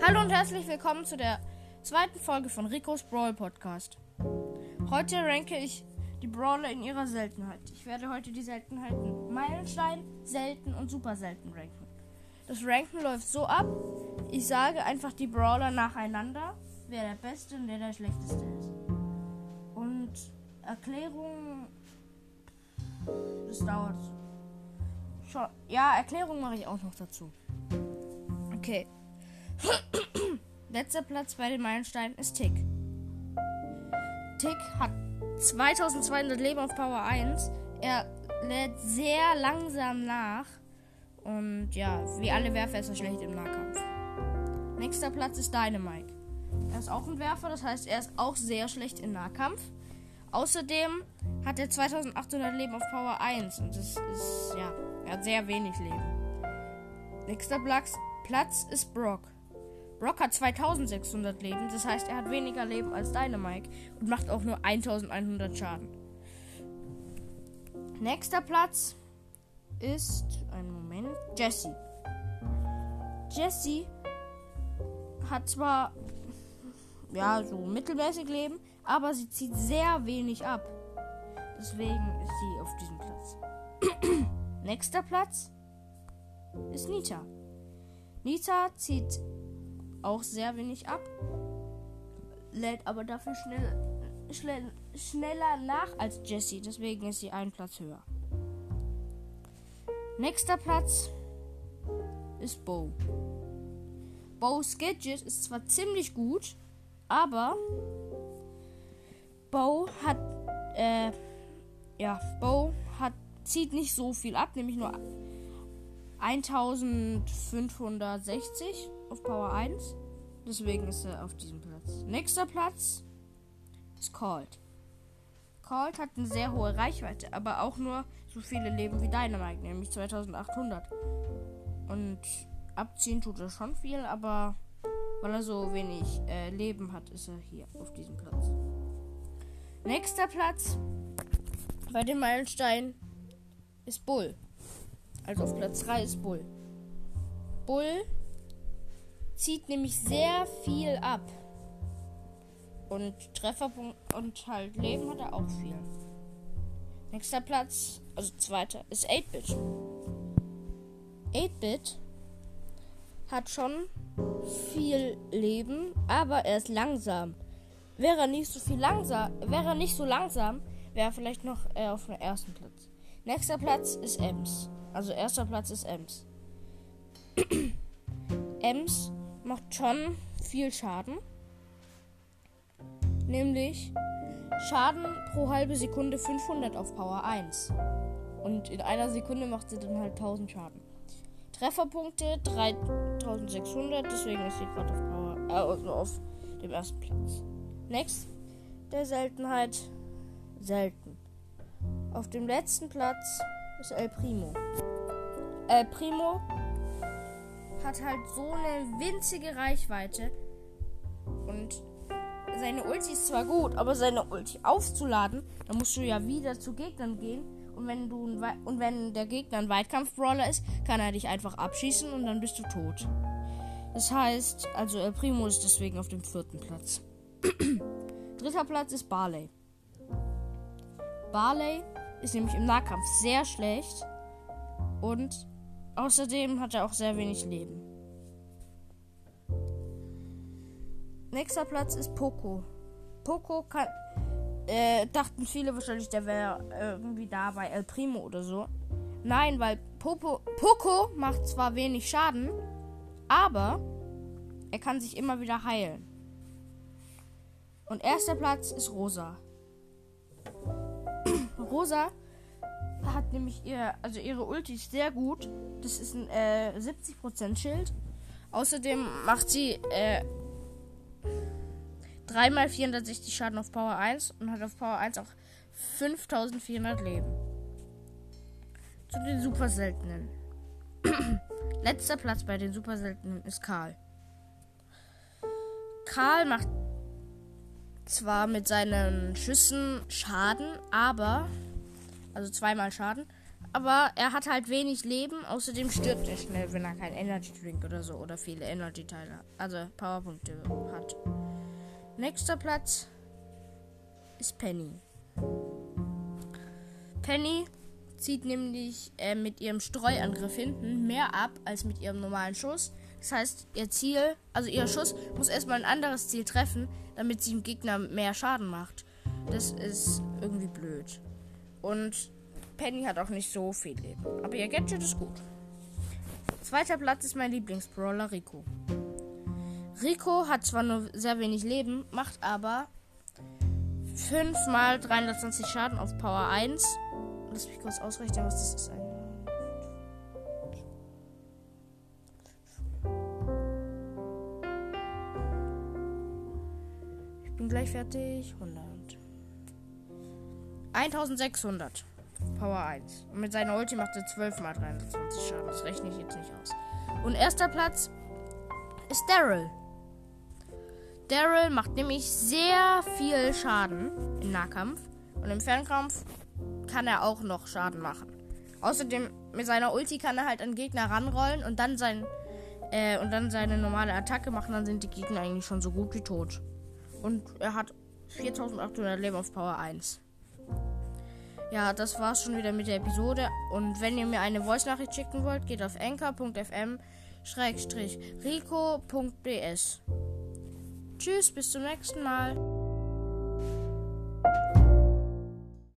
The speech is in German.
Hallo und herzlich willkommen zu der zweiten Folge von Ricos Brawl Podcast. Heute ranke ich die Brawler in ihrer Seltenheit. Ich werde heute die Seltenheiten Meilenstein, Selten und Super Selten ranken. Das Ranken läuft so ab, ich sage einfach die Brawler nacheinander, wer der Beste und wer der Schlechteste ist. Und Erklärung, das dauert. Ja, Erklärung mache ich auch noch dazu. Okay. Letzter Platz bei den Meilensteinen ist Tick. Tick hat 2200 Leben auf Power 1. Er lädt sehr langsam nach. Und ja, wie alle Werfer ist er schlecht im Nahkampf. Nächster Platz ist Dynamite. Er ist auch ein Werfer, das heißt, er ist auch sehr schlecht im Nahkampf. Außerdem hat er 2800 Leben auf Power 1 und das ist, ja, er hat sehr wenig Leben. Nächster Platz, Platz ist Brock. Brock hat 2600 Leben, das heißt, er hat weniger Leben als Dynamite und macht auch nur 1100 Schaden. Nächster Platz ist, einen Moment, Jesse. Jesse hat zwar, ja, so mittelmäßig Leben, aber sie zieht sehr wenig ab. Deswegen ist sie auf diesem Platz. Nächster Platz ist Nita. Nita zieht auch sehr wenig ab, lädt aber dafür schnell, schnell, schneller nach als Jessie. Deswegen ist sie einen Platz höher. Nächster Platz ist Bo. Bo's Gadget ist zwar ziemlich gut, aber Bo hat, äh, ja, Bo hat, zieht nicht so viel ab, nämlich nur 1560 auf Power 1. Deswegen ist er auf diesem Platz. Nächster Platz ist Cold. Cold hat eine sehr hohe Reichweite, aber auch nur so viele Leben wie Dynamite, nämlich 2800. Und abziehen tut er schon viel, aber weil er so wenig äh, Leben hat, ist er hier auf diesem Platz. Nächster Platz bei den Meilensteinen ist Bull. Also auf Platz 3 ist Bull. Bull zieht nämlich sehr viel ab. Und Trefferpunkt und halt Leben hat er auch viel. Nächster Platz, also zweiter, ist 8-Bit. 8-Bit hat schon viel Leben, aber er ist langsam. Wäre er nicht so viel langsam, wäre er nicht so langsam, wäre er vielleicht noch äh, auf dem ersten Platz. Nächster Platz ist Ems. Also erster Platz ist Ems. Ems macht schon viel Schaden. Nämlich Schaden pro halbe Sekunde 500 auf Power 1. Und in einer Sekunde macht sie dann halt 1000 Schaden. Trefferpunkte 3600, deswegen ist sie gerade auf Power, äh, auf dem ersten Platz. Next der Seltenheit selten. Auf dem letzten Platz ist El Primo. El Primo hat halt so eine winzige Reichweite und seine Ulti ist zwar gut, aber seine Ulti aufzuladen, da musst du ja wieder zu Gegnern gehen und wenn du und wenn der Gegner ein Weitkampf-Brawler ist, kann er dich einfach abschießen und dann bist du tot. Das heißt, also El Primo ist deswegen auf dem vierten Platz. Dritter Platz ist Barley. Barley ist nämlich im Nahkampf sehr schlecht und außerdem hat er auch sehr wenig Leben. Nächster Platz ist Poco. Poco kann. Äh, dachten viele wahrscheinlich, der wäre irgendwie da bei El Primo oder so. Nein, weil Popo, Poco macht zwar wenig Schaden, aber er kann sich immer wieder heilen. Und erster Platz ist Rosa. Rosa nämlich ihr, also ihre Ulti ist sehr gut. Das ist ein äh, 70% Schild. Außerdem macht sie äh, 3 mal 460 Schaden auf Power 1 und hat auf Power 1 auch 5400 Leben. Zu den super seltenen. Letzter Platz bei den super seltenen ist Karl. Karl macht zwar mit seinen Schüssen Schaden, aber also zweimal Schaden, aber er hat halt wenig Leben. Außerdem stirbt er schnell, wenn er kein Energy Drink oder so oder viele Energy Teile, also Powerpunkte hat. Nächster Platz ist Penny. Penny zieht nämlich äh, mit ihrem Streuangriff hinten mehr ab als mit ihrem normalen Schuss. Das heißt, ihr Ziel, also ihr Schuss, muss erstmal ein anderes Ziel treffen, damit sie dem Gegner mehr Schaden macht. Das ist irgendwie blöd. Und Penny hat auch nicht so viel Leben. Aber ihr Gadget ist gut. Zweiter Platz ist mein Lieblingsbrawler Rico. Rico hat zwar nur sehr wenig Leben, macht aber 5 mal 320 Schaden auf Power 1 Lass mich kurz ausrechnen, was das ist. Ich bin gleich fertig. 100. 1600. Power 1. Und mit seiner Ulti macht er 12 mal 320 Schaden. Das rechne ich jetzt nicht aus. Und erster Platz ist Daryl. Daryl macht nämlich sehr viel Schaden im Nahkampf. Und im Fernkampf kann er auch noch Schaden machen. Außerdem mit seiner Ulti kann er halt an Gegner ranrollen und dann sein äh, und dann seine normale Attacke machen, dann sind die Gegner eigentlich schon so gut wie tot. Und er hat 4800 Leben auf Power 1. Ja, das war's schon wieder mit der Episode. Und wenn ihr mir eine Voice-Nachricht schicken wollt, geht auf anchor.fm rico.bs. Tschüss, bis zum nächsten Mal.